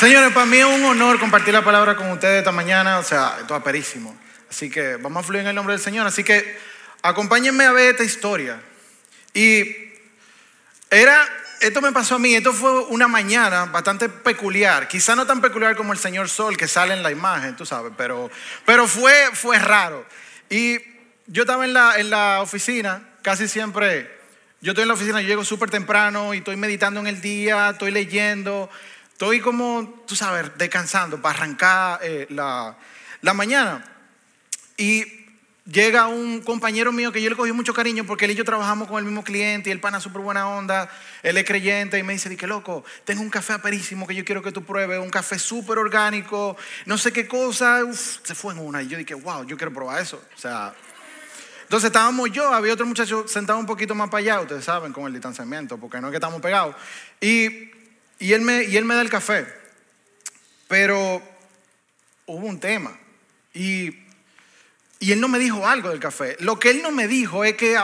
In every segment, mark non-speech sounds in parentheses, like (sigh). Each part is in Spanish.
Señores, para mí es un honor compartir la palabra con ustedes esta mañana. O sea, esto es. Así que vamos a fluir en el nombre del Señor. Así que acompáñenme a ver esta historia. Y era, esto me pasó a mí, esto fue una mañana bastante peculiar. Quizá no tan peculiar como el Señor Sol que sale en la imagen, tú sabes, pero, pero fue, fue raro. Y yo estaba en la, en la oficina, casi siempre, yo estoy en la oficina, yo llego súper temprano y estoy meditando en el día, estoy leyendo, estoy como, tú sabes, descansando para arrancar eh, la, la mañana. Y llega un compañero mío que yo le cogí mucho cariño porque él y yo trabajamos con el mismo cliente y el pana súper buena onda, él es creyente y me dice, que loco, tengo un café aperísimo que yo quiero que tú pruebes, un café súper orgánico, no sé qué cosa, Uf, se fue en una y yo dije, wow, yo quiero probar eso, o sea... Entonces estábamos yo, había otro muchacho sentado un poquito más para allá, ustedes saben, con el distanciamiento, porque no es que estamos pegados. Y, y, él, me, y él me da el café. Pero hubo un tema. Y y él no me dijo algo del café. Lo que él no me dijo es que,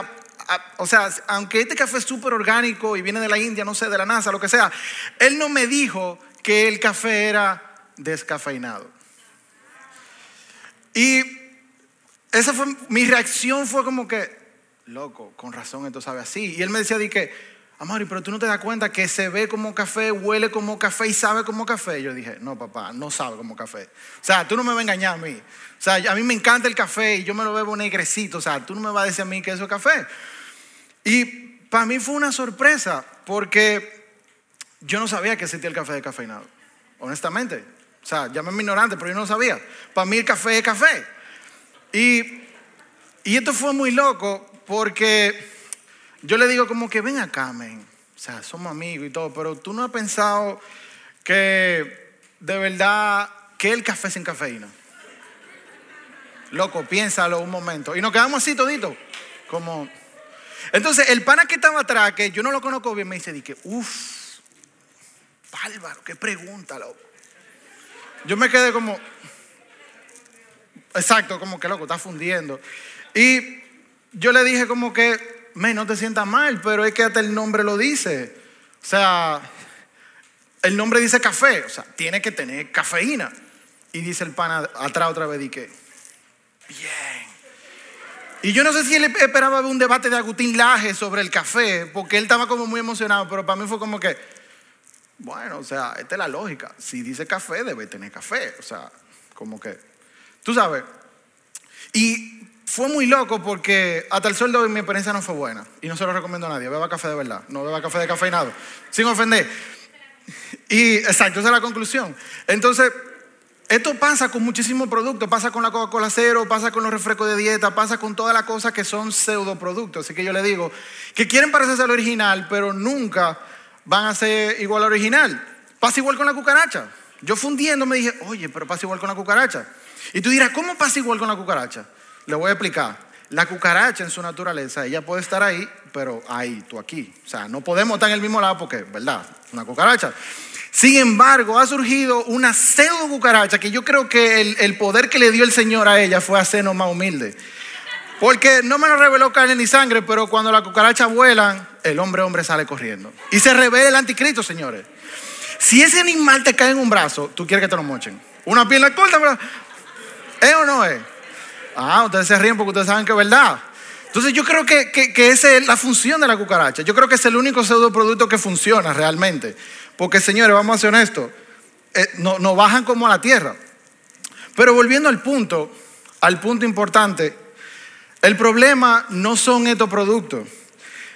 o sea, aunque este café es súper orgánico y viene de la India, no sé, de la NASA, lo que sea, él no me dijo que el café era descafeinado. Y esa fue, mi reacción fue como que, loco, con razón esto sabe así. Y él me decía, di que, Amari, pero tú no te das cuenta que se ve como café, huele como café y sabe como café. Yo dije, no, papá, no sabe como café. O sea, tú no me vas a engañar a mí. O sea, a mí me encanta el café y yo me lo bebo negrecito. O sea, tú no me vas a decir a mí que eso es café. Y para mí fue una sorpresa porque yo no sabía que existía el café de cafeinado. Honestamente. O sea, llámame ignorante, pero yo no lo sabía. Para mí el café es café. Y, y esto fue muy loco porque yo le digo como que ven acá, men. O sea, somos amigos y todo, pero tú no has pensado que de verdad, que el café sin cafeína. Loco, piénsalo un momento. Y nos quedamos así todito. Como. Entonces, el pana que estaba atrás, que yo no lo conozco bien, me dice, que, uff, bárbaro, qué pregunta, loco. Yo me quedé como, exacto, como que loco, está fundiendo. Y yo le dije como que, me, no te sientas mal, pero es que hasta el nombre lo dice. O sea, el nombre dice café, o sea, tiene que tener cafeína. Y dice el pana atrás otra vez, y que, bien. Y yo no sé si él esperaba un debate de Agustín Laje sobre el café, porque él estaba como muy emocionado, pero para mí fue como que, bueno, o sea, esta es la lógica. Si dice café, debe tener café. O sea, como que, tú sabes. Y fue muy loco porque hasta el sueldo mi experiencia no fue buena. Y no se lo recomiendo a nadie. Beba café de verdad. No beba café de cafeinado. Sin ofender. Y exacto, esa es la conclusión. Entonces, esto pasa con muchísimos productos. Pasa con la Coca-Cola cero, pasa con los refrescos de dieta, pasa con todas las cosas que son pseudoproductos. Así que yo le digo que quieren parecerse al original, pero nunca van a ser igual al original. Pasa igual con la cucaracha. Yo fundiendo me dije, oye, pero pasa igual con la cucaracha. Y tú dirás, ¿cómo pasa igual con la cucaracha? Le voy a explicar. La cucaracha en su naturaleza, ella puede estar ahí, pero ahí, tú aquí. O sea, no podemos estar en el mismo lado porque, ¿verdad? Una cucaracha. Sin embargo, ha surgido una pseudo cucaracha que yo creo que el, poder que le dio el Señor a ella fue hacernos más humilde. Porque no me lo reveló carne ni sangre, pero cuando las cucarachas vuelan, el hombre hombre sale corriendo. Y se revela el anticristo, señores. Si ese animal te cae en un brazo, tú quieres que te lo mochen. Una pierna corta, ¿verdad? ¿Es o no es? Ah, ustedes se ríen porque ustedes saben que es verdad. Entonces yo creo que, que, esa es la función de la cucaracha. Yo creo que es el único pseudoproducto que funciona realmente. Porque señores, vamos a ser honestos, eh, no, no bajan como a la tierra. Pero volviendo al punto, al punto importante, el problema no son estos productos.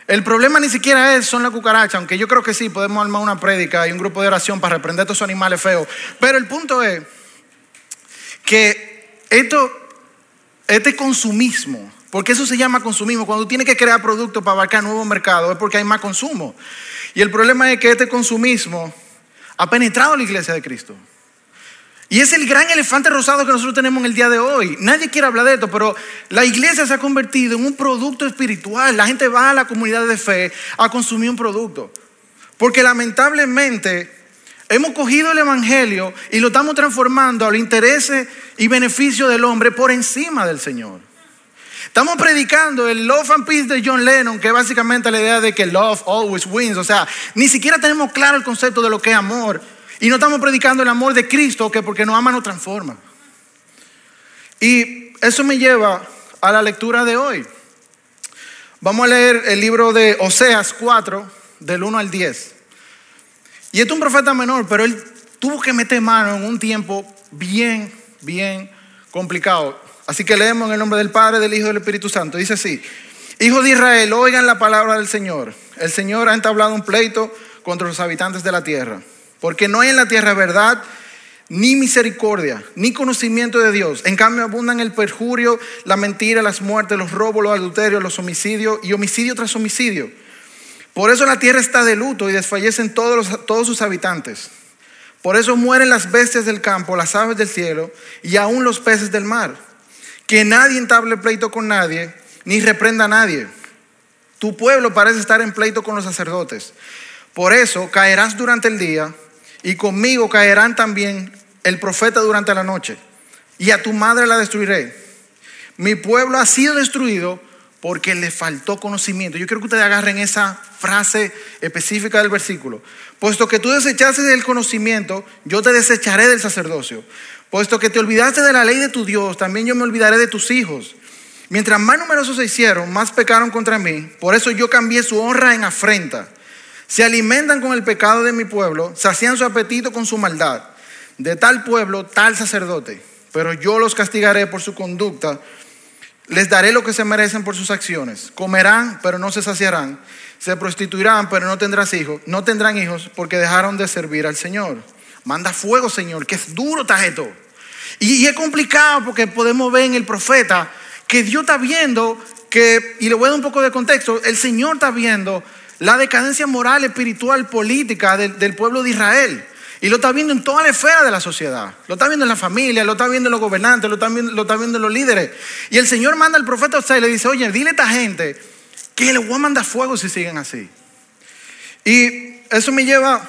El problema ni siquiera es, son la cucaracha, aunque yo creo que sí, podemos armar una prédica y un grupo de oración para reprender estos animales feos. Pero el punto es que esto este consumismo, porque eso se llama consumismo, cuando tienes que crear productos para abarcar nuevos mercados es porque hay más consumo. Y el problema es que este consumismo ha penetrado la iglesia de Cristo. Y es el gran elefante rosado que nosotros tenemos en el día de hoy. Nadie quiere hablar de esto, pero la iglesia se ha convertido en un producto espiritual. La gente va a la comunidad de fe a consumir un producto. Porque lamentablemente Hemos cogido el Evangelio y lo estamos transformando a los intereses y beneficios del hombre por encima del Señor. Estamos predicando el Love and Peace de John Lennon, que es básicamente la idea de que love always wins. O sea, ni siquiera tenemos claro el concepto de lo que es amor. Y no estamos predicando el amor de Cristo, que porque nos ama nos transforma. Y eso me lleva a la lectura de hoy. Vamos a leer el libro de Oseas 4, del 1 al 10. Y este es un profeta menor, pero él tuvo que meter mano en un tiempo bien, bien complicado. Así que leemos en el nombre del Padre, del Hijo y del Espíritu Santo. Dice así, Hijo de Israel, oigan la palabra del Señor. El Señor ha entablado un pleito contra los habitantes de la tierra, porque no hay en la tierra verdad ni misericordia, ni conocimiento de Dios. En cambio abundan el perjurio, la mentira, las muertes, los robos, los adulterios, los homicidios y homicidio tras homicidio. Por eso la tierra está de luto y desfallecen todos, todos sus habitantes. Por eso mueren las bestias del campo, las aves del cielo y aún los peces del mar. Que nadie entable pleito con nadie, ni reprenda a nadie. Tu pueblo parece estar en pleito con los sacerdotes. Por eso caerás durante el día y conmigo caerán también el profeta durante la noche, y a tu madre la destruiré. Mi pueblo ha sido destruido porque le faltó conocimiento. Yo quiero que ustedes agarren esa frase específica del versículo. Puesto que tú desechaste del conocimiento, yo te desecharé del sacerdocio. Puesto que te olvidaste de la ley de tu Dios, también yo me olvidaré de tus hijos. Mientras más numerosos se hicieron, más pecaron contra mí. Por eso yo cambié su honra en afrenta. Se alimentan con el pecado de mi pueblo, sacian su apetito con su maldad de tal pueblo, tal sacerdote, pero yo los castigaré por su conducta, les daré lo que se merecen por sus acciones. Comerán, pero no se saciarán. Se prostituirán, pero no tendrán hijos, no tendrán hijos porque dejaron de servir al Señor. Manda fuego, Señor, que es duro esto. Y, es complicado porque podemos ver en el profeta que Dios está viendo que, y le voy a dar un poco de contexto, el Señor está viendo la decadencia moral, espiritual, política del pueblo de Israel. Y lo está viendo en toda la esfera de la sociedad. Lo está viendo en la familia, lo está viendo en los gobernantes, lo está viendo, en los líderes. Y el Señor manda al profeta Osea y le dice, oye, dile a esta gente que le voy a mandar fuego si siguen así. Y eso me lleva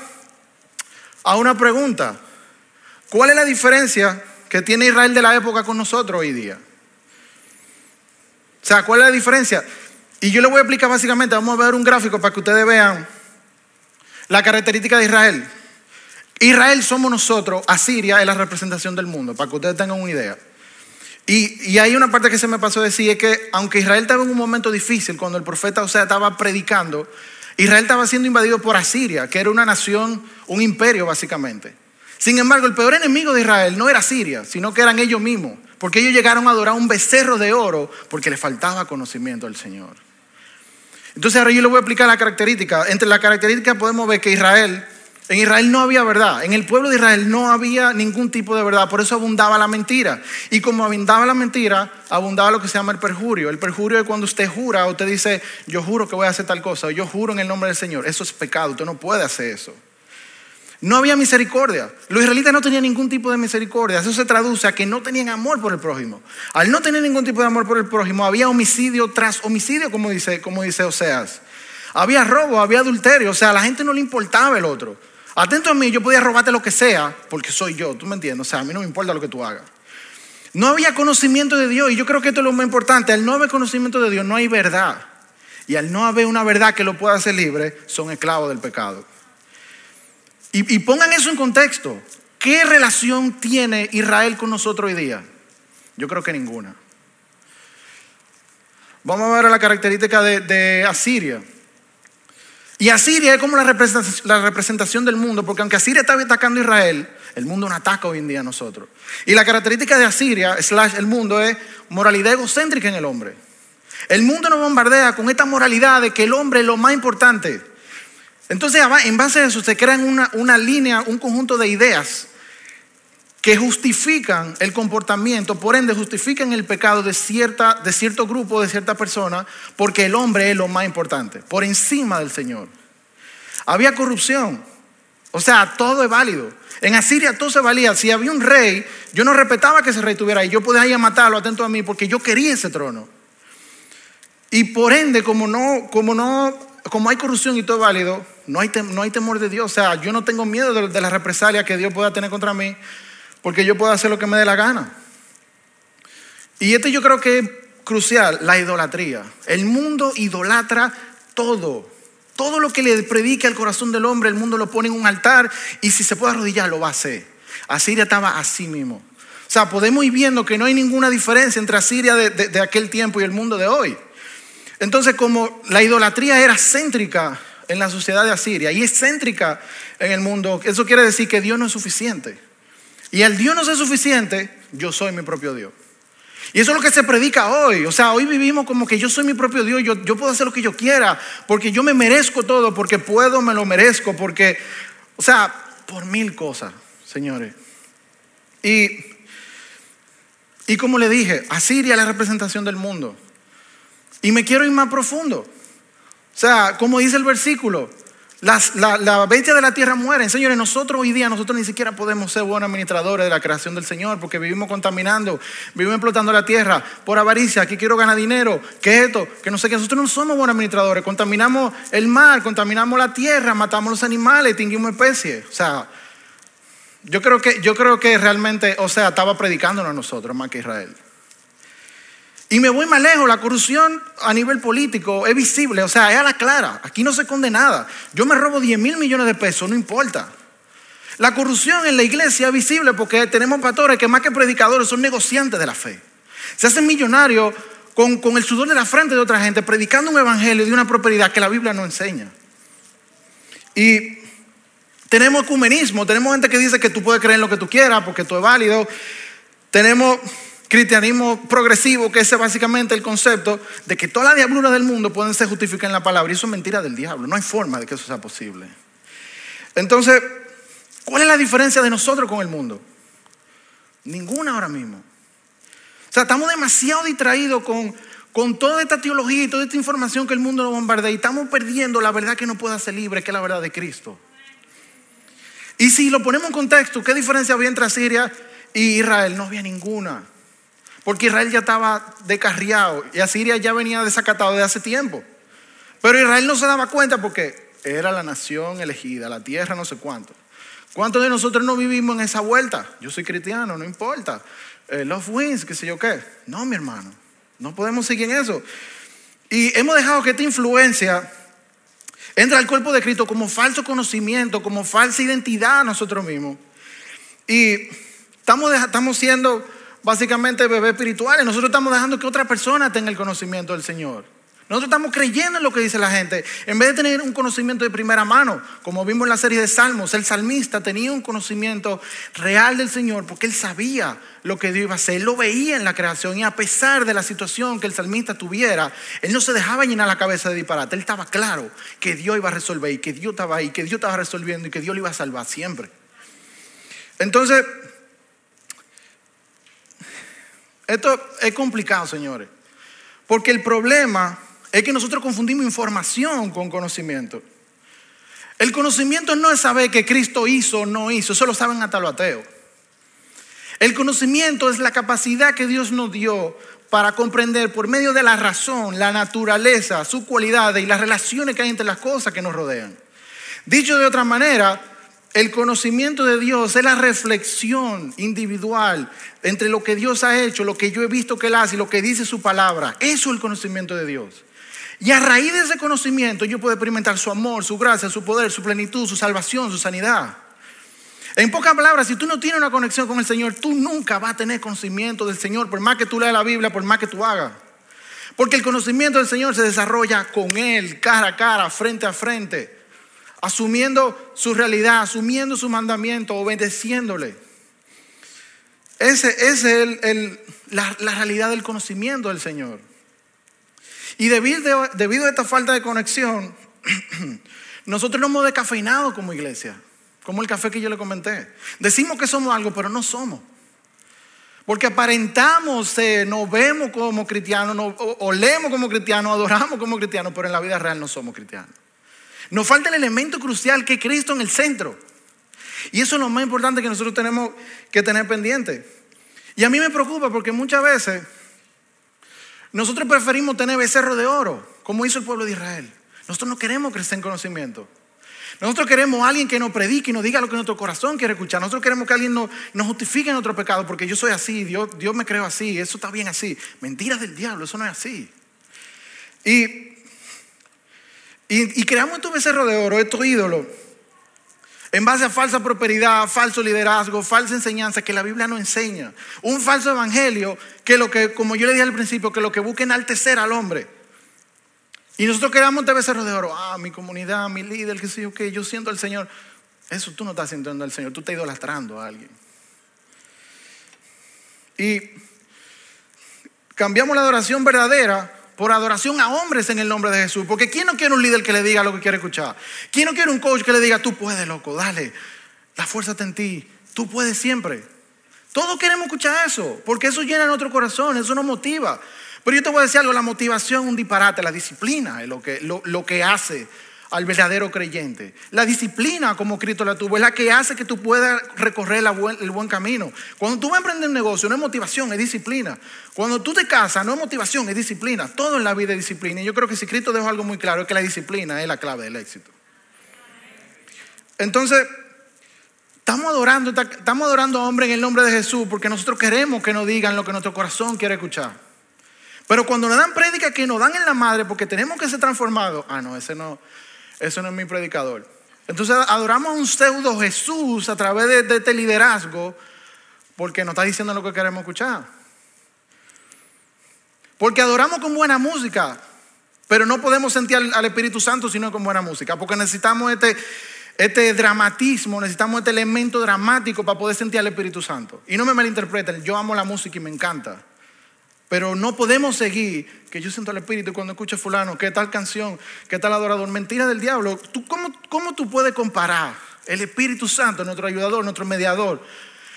a una pregunta. ¿Cuál es la diferencia que tiene Israel de la época con nosotros hoy día? O sea, ¿cuál es la diferencia? Y yo le voy a explicar básicamente, vamos a ver un gráfico para que ustedes vean la característica de Israel. Israel somos nosotros, Asiria es la representación del mundo, para que ustedes tengan una idea. Y, hay una parte que se me pasó a decir, es que aunque Israel estaba en un momento difícil, cuando el profeta o sea, estaba predicando, Israel estaba siendo invadido por Asiria, que era una nación, un imperio básicamente. Sin embargo, el peor enemigo de Israel no era Siria, sino que eran ellos mismos, porque ellos llegaron a adorar un becerro de oro porque le faltaba conocimiento al Señor. Entonces ahora yo le voy a explicar la característica. Entre las características podemos ver que Israel en Israel no había verdad. En el pueblo de Israel no había ningún tipo de verdad. Por eso abundaba la mentira. Y como abundaba la mentira, abundaba lo que se llama el perjurio. El perjurio es cuando usted jura o usted dice, yo juro que voy a hacer tal cosa, o yo juro en el nombre del Señor. Eso es pecado. Usted no puede hacer eso. No había misericordia. Los israelitas no tenían ningún tipo de misericordia. Eso se traduce a que no tenían amor por el prójimo. Al no tener ningún tipo de amor por el prójimo, había homicidio tras homicidio, como dice, como dice Oseas. Había robo, había adulterio. O sea, a la gente no le importaba el otro. Atento a mí, yo podía robarte lo que sea, porque soy yo, tú me entiendes, o sea, a mí no me importa lo que tú hagas. No había conocimiento de Dios, y yo creo que esto es lo más importante, al no haber conocimiento de Dios no hay verdad. Y al no haber una verdad que lo pueda hacer libre, son esclavos del pecado. Y, pongan eso en contexto. ¿Qué relación tiene Israel con nosotros hoy día? Yo creo que ninguna. Vamos a ver la característica de Asiria. Y Asiria es como la representación, del mundo, porque aunque Asiria está atacando a Israel, el mundo no ataca hoy en día a nosotros. Y la característica de Asiria, slash el mundo, es moralidad egocéntrica en el hombre. El mundo nos bombardea con esta moralidad de que el hombre es lo más importante. Entonces, en base a eso, se crean una, una línea, un conjunto de ideas que justifican el comportamiento, por ende justifican el pecado de, cierta, de cierto grupo, de cierta persona, porque el hombre es lo más importante, por encima del Señor. Había corrupción, o sea, todo es válido. En Asiria todo se valía. Si había un rey, yo no respetaba que ese rey tuviera ahí. Yo podía ir a matarlo, atento a mí, porque yo quería ese trono. Y por ende, como no, como no, como hay corrupción y todo es válido, no hay, temor de Dios. O sea, yo no tengo miedo de, de la represalia que Dios pueda tener contra mí, porque yo puedo hacer lo que me dé la gana. Y esto yo creo que es crucial, la idolatría. El mundo idolatra todo, Todo lo que le predique al corazón del hombre, el mundo lo pone en un altar y si se puede arrodillar, lo va a hacer. Asiria estaba así mismo. O sea, podemos ir viendo que no hay ninguna diferencia entre Asiria de, de aquel tiempo y el mundo de hoy. Entonces, como la idolatría era céntrica en la sociedad de Asiria y es céntrica en el mundo, eso quiere decir que Dios no es suficiente. Y al Dios no ser suficiente, yo soy mi propio Dios. Y eso es lo que se predica hoy. O sea, hoy vivimos como que yo soy mi propio Dios, yo, yo puedo hacer lo que yo quiera, porque yo me merezco todo, porque puedo, me lo merezco, porque, o sea, por mil cosas, señores. Y, y como le dije, Asiria es la representación del mundo. Y me quiero ir más profundo. O sea, como dice el versículo, las, la, la, bestia de la tierra mueren. Señores, nosotros hoy día, nosotros ni siquiera podemos ser buenos administradores de la creación del Señor porque vivimos contaminando, vivimos explotando la tierra por avaricia, que quiero ganar dinero, que esto, que no sé qué. Nosotros no somos buenos administradores. Contaminamos el mar, contaminamos la tierra, matamos los animales, extinguimos especies. O sea, yo creo que, yo creo que realmente, o sea, estaba predicándonos a nosotros más que Israel. Y me voy más lejos, la corrupción a nivel político es visible, o sea, es a la clara, aquí no se condena nada. Yo me robo 10 mil millones de pesos, no importa. La corrupción en la iglesia es visible porque tenemos pastores que más que predicadores son negociantes de la fe. Se hacen millonarios con, con el sudor de la frente de otra gente, predicando un evangelio de una propiedad que la Biblia no enseña. Y tenemos ecumenismo, tenemos gente que dice que tú puedes creer en lo que tú quieras porque tú es válido. Tenemos cristianismo progresivo, que es básicamente el concepto de que todas las diabluras del mundo pueden ser justificadas en la palabra. Y eso es mentira del diablo. No hay forma de que eso sea posible. Entonces, ¿cuál es la diferencia de nosotros con el mundo? Ninguna ahora mismo. O sea, estamos demasiado distraídos con, con toda esta teología y toda esta información que el mundo nos bombardea y estamos perdiendo la verdad que no puede ser libre, que es la verdad de Cristo. Y si lo ponemos en contexto, ¿qué diferencia había entre Siria y Israel? No había ninguna. Porque Israel ya estaba descarriado y Asiria ya venía desacatado de hace tiempo. Pero Israel no se daba cuenta porque era la nación elegida, la tierra no sé cuánto. ¿Cuántos de nosotros no vivimos en esa vuelta? Yo soy cristiano, no importa. Eh, love wins, qué sé yo qué. No, mi hermano, no podemos seguir en eso. Y hemos dejado que esta influencia entre al cuerpo de Cristo como falso conocimiento, como falsa identidad a nosotros mismos. Y estamos, estamos siendo básicamente bebés espirituales. Nosotros estamos dejando que otra persona tenga el conocimiento del Señor. Nosotros estamos creyendo en lo que dice la gente. En vez de tener un conocimiento de primera mano, como vimos en la serie de Salmos, el salmista tenía un conocimiento real del Señor porque él sabía lo que Dios iba a hacer. Él lo veía en la creación y a pesar de la situación que el salmista tuviera, él no se dejaba llenar la cabeza de disparate. Él estaba claro que Dios iba a resolver y que Dios estaba ahí, que Dios estaba resolviendo y que Dios lo iba a salvar siempre. Entonces, Esto es complicado, señores. Porque el problema es que nosotros confundimos información con conocimiento. El conocimiento no es saber que Cristo hizo o no hizo, eso lo saben hasta los ateos. El conocimiento es la capacidad que Dios nos dio para comprender por medio de la razón, la naturaleza, sus cualidades y las relaciones que hay entre las cosas que nos rodean. Dicho de otra manera, el conocimiento de Dios es la reflexión individual entre lo que Dios ha hecho, lo que yo he visto que Él hace y lo que dice su palabra. Eso es el conocimiento de Dios. Y a raíz de ese conocimiento yo puedo experimentar su amor, su gracia, su poder, su plenitud, su salvación, su sanidad. En pocas palabras, si tú no tienes una conexión con el Señor, tú nunca vas a tener conocimiento del Señor, por más que tú leas la Biblia, por más que tú hagas. Porque el conocimiento del Señor se desarrolla con Él, cara a cara, frente a frente asumiendo su realidad, asumiendo su mandamiento, obedeciéndole. Ese, es el, la, realidad del conocimiento del Señor. Y debido, debido a esta falta de conexión, (clears throat) nosotros nos hemos descafeinado como iglesia, como el café que yo le comenté. Decimos que somos algo, pero no somos. Porque aparentamos, nos vemos como cristianos, nos, olemos como cristianos, adoramos como cristianos, pero en la vida real no somos cristianos. Nos falta el elemento crucial que es Cristo en el centro. Y eso es lo más importante que nosotros tenemos que tener pendiente. Y a mí me preocupa porque muchas veces nosotros preferimos tener becerro de oro, como hizo el pueblo de Israel. Nosotros no queremos crecer en conocimiento. Nosotros queremos a alguien que nos predique y nos diga lo que nuestro corazón quiere escuchar. Nosotros queremos que alguien nos, nos justifique nuestro pecado porque yo soy así, Dios, Dios me creo así, eso está bien así. Mentiras del diablo, eso no es así. Y Y, creamos estos becerros de oro, estos ídolos, en base a falsa prosperidad, falso liderazgo, falsa enseñanza que la Biblia no enseña. Un falso evangelio que lo que, como yo le dije al principio, que lo que busca enaltecer al hombre. Y nosotros creamos este becerro de oro. Ah, mi comunidad, mi líder, que sé yo qué, yo siento al Señor. Eso tú no estás sintiendo al Señor, tú estás idolatrando a alguien. Y cambiamos la adoración verdadera por adoración a hombres en el nombre de Jesús. Porque ¿quién no quiere un líder que le diga lo que quiere escuchar? ¿Quién no quiere un coach que le diga, tú puedes, loco, dale, la fuerza está en ti, tú puedes siempre? Todos queremos escuchar eso, porque eso llena nuestro corazón, eso nos motiva. Pero yo te voy a decir algo, la motivación es un disparate, la disciplina es lo que, lo que hace al verdadero creyente. La disciplina como Cristo la tuvo es la que hace que tú puedas recorrer el buen camino. Cuando tú vas a emprender un negocio no es motivación, es disciplina. Cuando tú te casas no es motivación, es disciplina. Todo en la vida es disciplina. Y yo creo que si Cristo dejó algo muy claro es que la disciplina es la clave del éxito. Entonces, estamos adorando, estamos adorando a hombres en el nombre de Jesús porque nosotros queremos que nos digan lo que nuestro corazón quiere escuchar. Pero cuando nos dan prédica que nos dan en la madre porque tenemos que ser transformados, ah, no, ese no, eso no es mi predicador. Entonces adoramos a un pseudo Jesús a través de, este liderazgo porque nos está diciendo lo que queremos escuchar. Porque adoramos con buena música, pero no podemos sentir al, Espíritu Santo sino con buena música, porque necesitamos este, este dramatismo, necesitamos este elemento dramático para poder sentir al Espíritu Santo. Y no me malinterpreten, yo amo la música y me encanta. Pero no podemos seguir que yo siento el Espíritu cuando escucho a fulano, qué tal canción, qué tal adorador. Mentira del diablo. ¿Tú, cómo, ¿Cómo tú puedes comparar el Espíritu Santo, nuestro ayudador, nuestro mediador?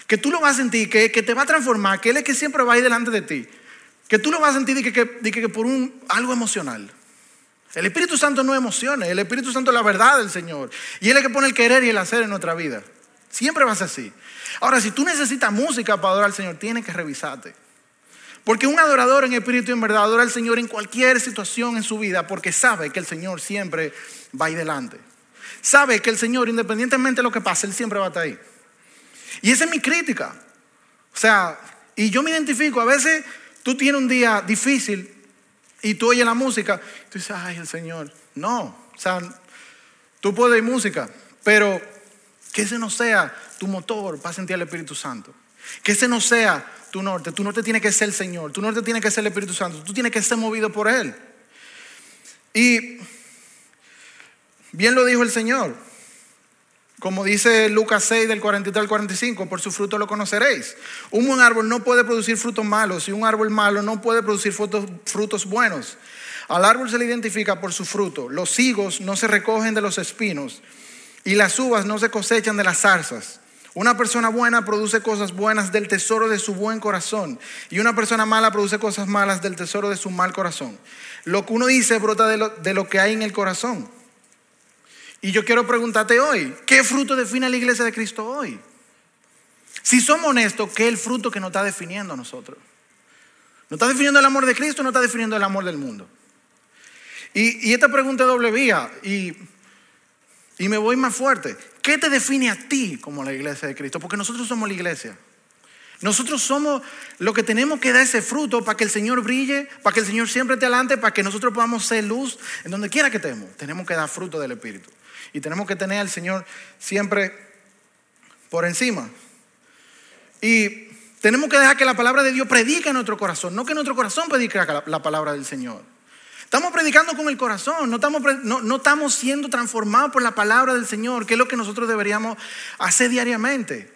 Que tú lo vas a sentir, que, que te va a transformar, que Él es que siempre va a ir delante de ti. Que tú lo vas a sentir que, que, que por un, algo emocional. El Espíritu Santo no emociona, el Espíritu Santo es la verdad del Señor. Y Él es el que pone el querer y el hacer en nuestra vida. Siempre va a ser así. Ahora, si tú necesitas música para adorar al Señor, tienes que revisarte. Porque un adorador en espíritu y en verdad adora al Señor en cualquier situación en su vida porque sabe que el Señor siempre va ahí delante. Sabe que el Señor, independientemente de lo que pase, Él siempre va a estar ahí. Y esa es mi crítica. O sea, y yo me identifico, a veces tú tienes un día difícil y tú oyes la música, tú dices, ay, el Señor. No, o sea, tú puedes oír música, pero que ese no sea tu motor para sentir el Espíritu Santo. Que ese no sea tu norte. Tu norte tiene que ser el Señor. Tu norte tiene que ser el Espíritu Santo. Tú tienes que ser movido por Él. Y bien lo dijo el Señor. Como dice Lucas 6 del 43 al 45, por su fruto lo conoceréis. Un buen árbol no puede producir frutos malos y un árbol malo no puede producir frutos, frutos buenos. Al árbol se le identifica por su fruto. Los higos no se recogen de los espinos y las uvas no se cosechan de las zarzas. Una persona buena produce cosas buenas del tesoro de su buen corazón y una persona mala produce cosas malas del tesoro de su mal corazón. Lo que uno dice brota de lo, que hay en el corazón. Y yo quiero preguntarte hoy, ¿qué fruto define la iglesia de Cristo hoy? Si somos honestos, ¿qué es el fruto que nos está definiendo a nosotros? ¿No está definiendo el amor de Cristo no está definiendo el amor del mundo? Y, y esta pregunta es doble vía. Y y me voy más fuerte. ¿Qué te define a ti como la iglesia de Cristo? Porque nosotros somos la iglesia. Nosotros somos lo que tenemos que dar ese fruto para que el Señor brille, para que el Señor siempre esté adelante, para que nosotros podamos ser luz en donde quiera que estemos. Tenemos que dar fruto del Espíritu. Y tenemos que tener al Señor siempre por encima. Y tenemos que dejar que la palabra de Dios predique en nuestro corazón, no que nuestro corazón predique la palabra del Señor. Estamos predicando con el corazón, no estamos, no, estamos siendo transformados por la palabra del Señor, que es lo que nosotros deberíamos hacer diariamente.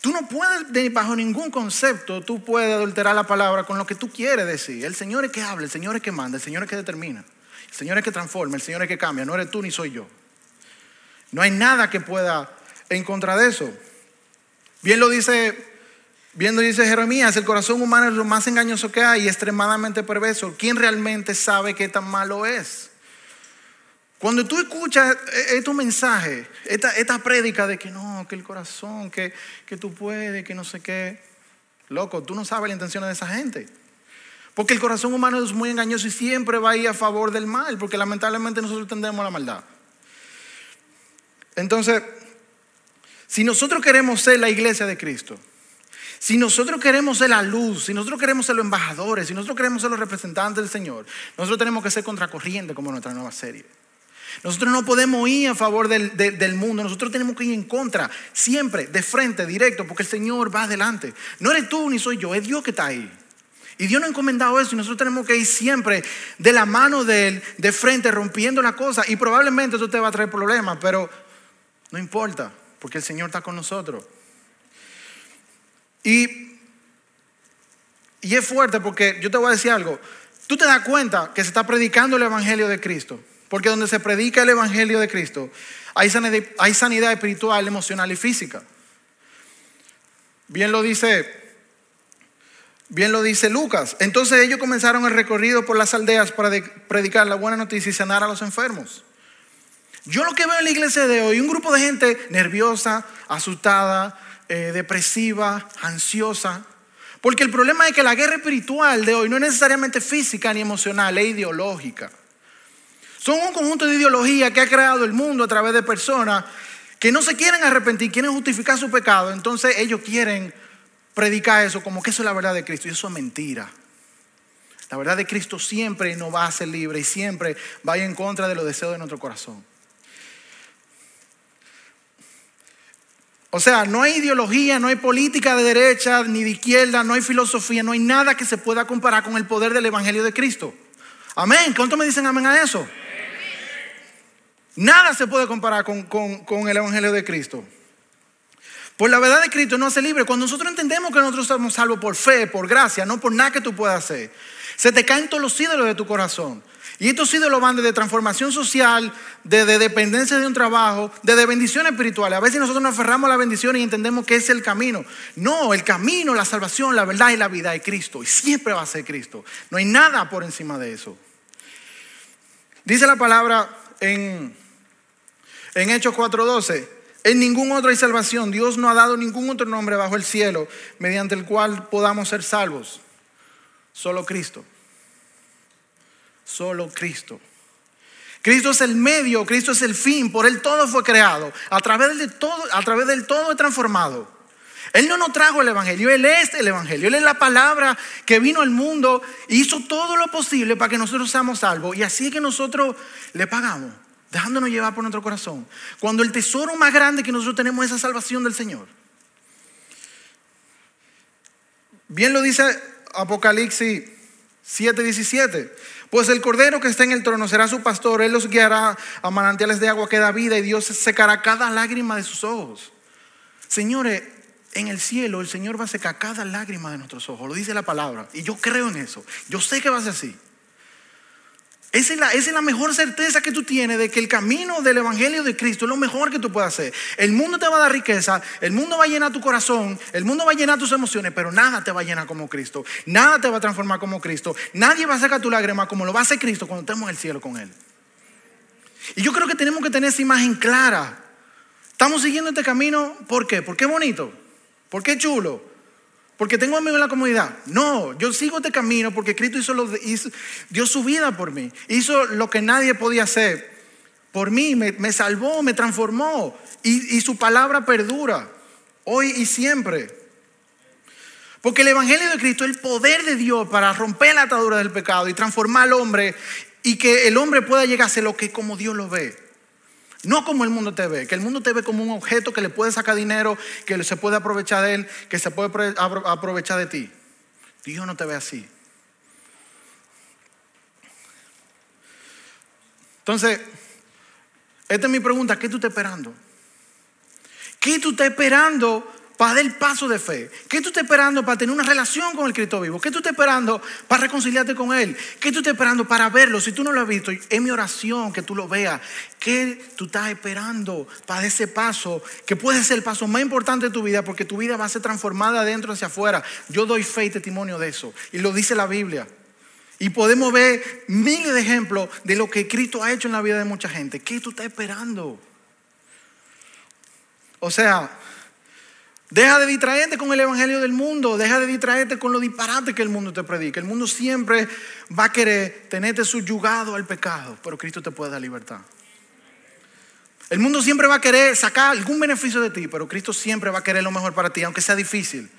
Tú no puedes, bajo ningún concepto, tú puedes adulterar la palabra con lo que tú quieres decir. El Señor es que habla, el Señor es que manda, el Señor es que determina, el Señor es que transforma, el Señor es que cambia, no eres tú ni soy yo. No hay nada que pueda en contra de eso. Bien lo dice Viendo, dice Jeremías, el corazón humano es lo más engañoso que hay y extremadamente perverso. ¿Quién realmente sabe qué tan malo es? Cuando tú escuchas este mensaje, esta, esta prédica de que no, que el corazón, que, que tú puedes, que no sé qué, loco, tú no sabes la intención de esa gente. Porque el corazón humano es muy engañoso y siempre va a ir a favor del mal, porque lamentablemente nosotros tendemos la maldad. Entonces, si nosotros queremos ser la iglesia de Cristo, si nosotros queremos ser la luz, si nosotros queremos ser los embajadores, si nosotros queremos ser los representantes del Señor, nosotros tenemos que ser contracorriente como nuestra nueva serie. Nosotros no podemos ir a favor del, mundo, nosotros tenemos que ir en contra, siempre, de frente, directo, porque el Señor va adelante. No eres tú ni soy yo, es Dios que está ahí. Y Dios nos ha encomendado eso y nosotros tenemos que ir siempre de la mano de Él, de frente, rompiendo la cosa. Y probablemente eso te va a traer problemas, pero no importa, porque el Señor está con nosotros. Y, y es fuerte porque yo te voy a decir algo. Tú te das cuenta que se está predicando el Evangelio de Cristo. Porque donde se predica el Evangelio de Cristo, hay sanidad, espiritual, emocional y física. Bien lo dice Bien lo dice Lucas. Entonces ellos comenzaron el recorrido por las aldeas para predicar la buena noticia y sanar a los enfermos. Yo lo que veo en la iglesia de hoy, un grupo de gente nerviosa, asustada, eh, depresiva, ansiosa. Porque el problema es que la guerra espiritual de hoy no es necesariamente física ni emocional, es ideológica. Son un conjunto de ideología que ha creado el mundo a través de personas que no se quieren arrepentir, quieren justificar su pecado. Entonces ellos quieren predica eso como que eso es la verdad de Cristo y eso es mentira. La verdad de Cristo siempre nos va a hacer libre y siempre va en contra de los deseos de nuestro corazón. O sea, no hay ideología, no hay política de derecha ni de izquierda, no hay filosofía, no hay nada que se pueda comparar con el poder del Evangelio de Cristo. Amén. ¿Cuánto me dicen amén a eso? Nada se puede comparar con, con el Evangelio de Cristo. Pues la verdad de Cristo no hace libre. Cuando nosotros entendemos que nosotros somos salvos por fe, por gracia, no por nada que tú puedas hacer, se te caen todos los ídolos de tu corazón. Y estos ídolos van desde transformación social, desde dependencia de un trabajo, desde bendiciones espirituales. A veces nosotros nos aferramos a la bendición y entendemos que es el camino. No, el camino, la salvación, la verdad y la vida es Cristo. Y siempre va a ser Cristo. No hay nada por encima de eso. Dice la palabra en, en Hechos 4:12. En ningún otro hay salvación. Dios no ha dado ningún otro nombre bajo el cielo mediante el cual podamos ser salvos. Solo Cristo. Solo Cristo. Cristo es el medio, Cristo es el fin, por Él todo fue creado. A través de todo, a través del todo es transformado. Él no nos trajo el Evangelio, Él es el Evangelio, Él es la palabra que vino al mundo e hizo todo lo posible para que nosotros seamos salvos. Y así es que nosotros le pagamos dejándonos llevar por nuestro corazón. Cuando el tesoro más grande que nosotros tenemos es la salvación del Señor. Bien lo dice Apocalipsis 7:17. Pues el cordero que está en el trono será su pastor, él los guiará a manantiales de agua que da vida y Dios secará cada lágrima de sus ojos. Señores, en el cielo el Señor va a secar cada lágrima de nuestros ojos, lo dice la palabra. Y yo creo en eso. Yo sé que va a ser así. Esa es, la, mejor certeza que tú tienes de que el camino del Evangelio de Cristo es lo mejor que tú puedes hacer. El mundo te va a dar riqueza, el mundo va a llenar tu corazón, el mundo va a llenar tus emociones, pero nada te va a llenar como Cristo. Nada te va a transformar como Cristo. Nadie va a sacar tu lágrima como lo va a hacer Cristo cuando estemos en el cielo con Él. Y yo creo que tenemos que tener esa imagen clara. Estamos siguiendo este camino, ¿por qué? Porque es bonito, porque es chulo, porque tengo amigos en la comunidad. No, yo sigo este camino porque Cristo hizo, lo, dio su vida por mí. Hizo lo que nadie podía hacer por mí. Me, salvó, me transformó. Y, y su palabra perdura hoy y siempre. Porque el Evangelio de Cristo es el poder de Dios para romper la atadura del pecado y transformar al hombre y que el hombre pueda llegar a ser lo que como Dios lo ve. No como el mundo te ve, que el mundo te ve como un objeto que le puede sacar dinero, que se puede aprovechar de él, que se puede aprovechar de ti. Dios no te ve así. Entonces, esta es mi pregunta, ¿qué tú estás esperando? ¿Qué tú estás esperando para dar el paso de fe? ¿Qué tú estás esperando para tener una relación con el Cristo vivo? ¿Qué tú estás esperando para reconciliarte con Él? ¿Qué tú estás esperando para verlo? Si tú no lo has visto, es mi oración que tú lo veas. ¿Qué tú estás esperando para ese paso? Que puede ser el paso más importante de tu vida porque tu vida va a ser transformada de adentro hacia afuera. Yo doy fe y testimonio de eso. Y lo dice la Biblia. Y podemos ver miles de ejemplos de lo que Cristo ha hecho en la vida de mucha gente. ¿Qué tú estás esperando? O sea, Deja de distraerte con el evangelio del mundo, deja de distraerte con lo disparate que el mundo te predica. El mundo siempre va a querer tenerte subyugado al pecado, pero Cristo te puede dar libertad. El mundo siempre va a querer sacar algún beneficio de ti, pero Cristo siempre va a querer lo mejor para ti, aunque sea difícil.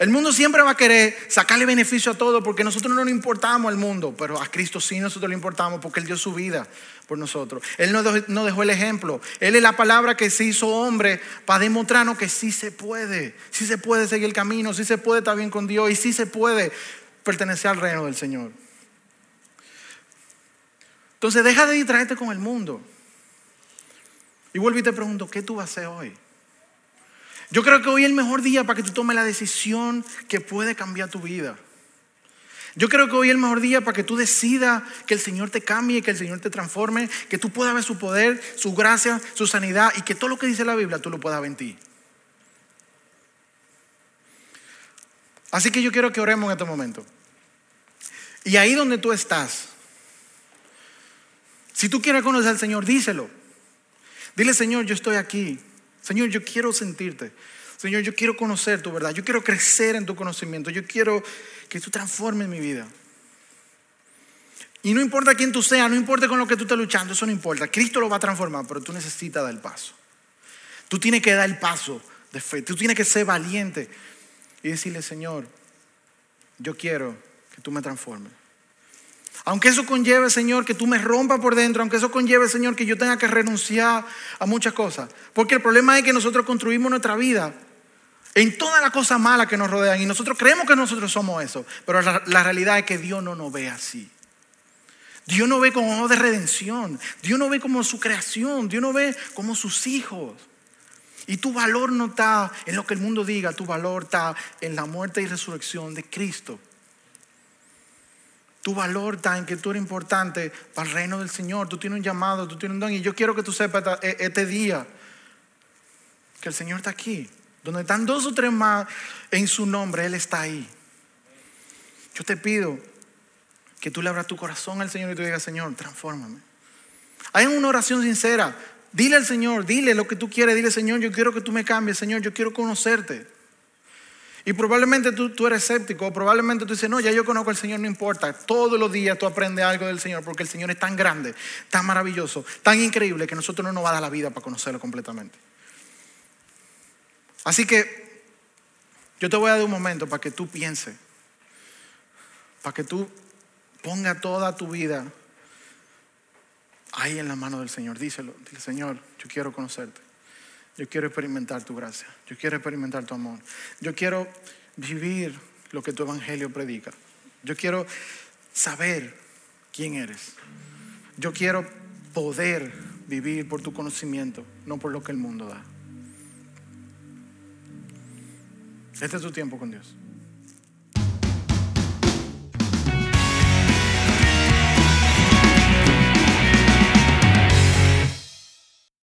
El mundo siempre va a querer sacarle beneficio a todo porque nosotros no nos importamos al mundo, pero a Cristo sí nosotros le importamos porque Él dio su vida por nosotros. Él no dejó, el ejemplo. Él es la palabra que se hizo hombre para demostrarnos que sí se puede, sí se puede seguir el camino, sí se puede estar bien con Dios y sí se puede pertenecer al reino del Señor. Entonces deja de distraerte con el mundo. Y vuelvo y te pregunto, ¿qué tú vas a hacer hoy? Yo creo que hoy es el mejor día para que tú tomes la decisión que puede cambiar tu vida. Yo creo que hoy es el mejor día para que tú decidas que el Señor te cambie, que el Señor te transforme, que tú puedas ver su poder, su gracia, su sanidad y que todo lo que dice la Biblia tú lo puedas ver en ti. Así que yo quiero que oremos en este momento. Y ahí donde tú estás, si tú quieres conocer al Señor, díselo. Dile, Señor, yo estoy aquí. Señor, yo quiero sentirte. Señor, yo quiero conocer tu verdad. Yo quiero crecer en tu conocimiento. Yo quiero que tú transformes mi vida. Y no importa quién tú seas, no importa con lo que tú estés luchando, eso no importa. Cristo lo va a transformar, pero tú necesitas dar el paso. Tú tienes que dar el paso de fe. Tú tienes que ser valiente y decirle, Señor, yo quiero que tú me transformes. Aunque eso conlleve, Señor, que tú me rompas por dentro, aunque eso conlleve, Señor, que yo tenga que renunciar a muchas cosas. Porque el problema es que nosotros construimos nuestra vida en todas las cosas malas que nos rodean y nosotros creemos que nosotros somos eso. Pero la, la realidad es que Dios no nos ve así. Dios no ve como ojos de redención. Dios no ve como su creación. Dios no ve como sus hijos. Y tu valor no está en lo que el mundo diga, tu valor está en la muerte y resurrección de Cristo. Tu valor está en que tú eres importante para el reino del Señor. Tú tienes un llamado, tú tienes un don. Y yo quiero que tú sepas e, este día que el Señor está aquí. Donde están dos o tres más en su nombre, Él está ahí. Yo te pido que tú le abras tu corazón al Señor y tú digas, Señor, transfórmame. Hay una oración sincera. Dile al Señor, dile lo que tú quieres. Dile, Señor, yo quiero que tú me cambies. Señor, yo quiero conocerte. Y probablemente tú, tú, eres escéptico, o probablemente tú dices, no, ya yo conozco al Señor, no importa. Todos los días tú aprendes algo del Señor, porque el Señor es tan grande, tan maravilloso, tan increíble, que nosotros no nos va a dar la vida para conocerlo completamente. Así que yo te voy a dar un momento para que tú pienses, para que tú pongas toda tu vida ahí en la mano del Señor. Díselo, dile, Señor, yo quiero conocerte. Yo quiero experimentar tu gracia. Yo quiero experimentar tu amor. Yo quiero vivir lo que tu evangelio predica. Yo quiero saber quién eres. Yo quiero poder vivir por tu conocimiento, no por lo que el mundo da. Este es tu tiempo con Dios.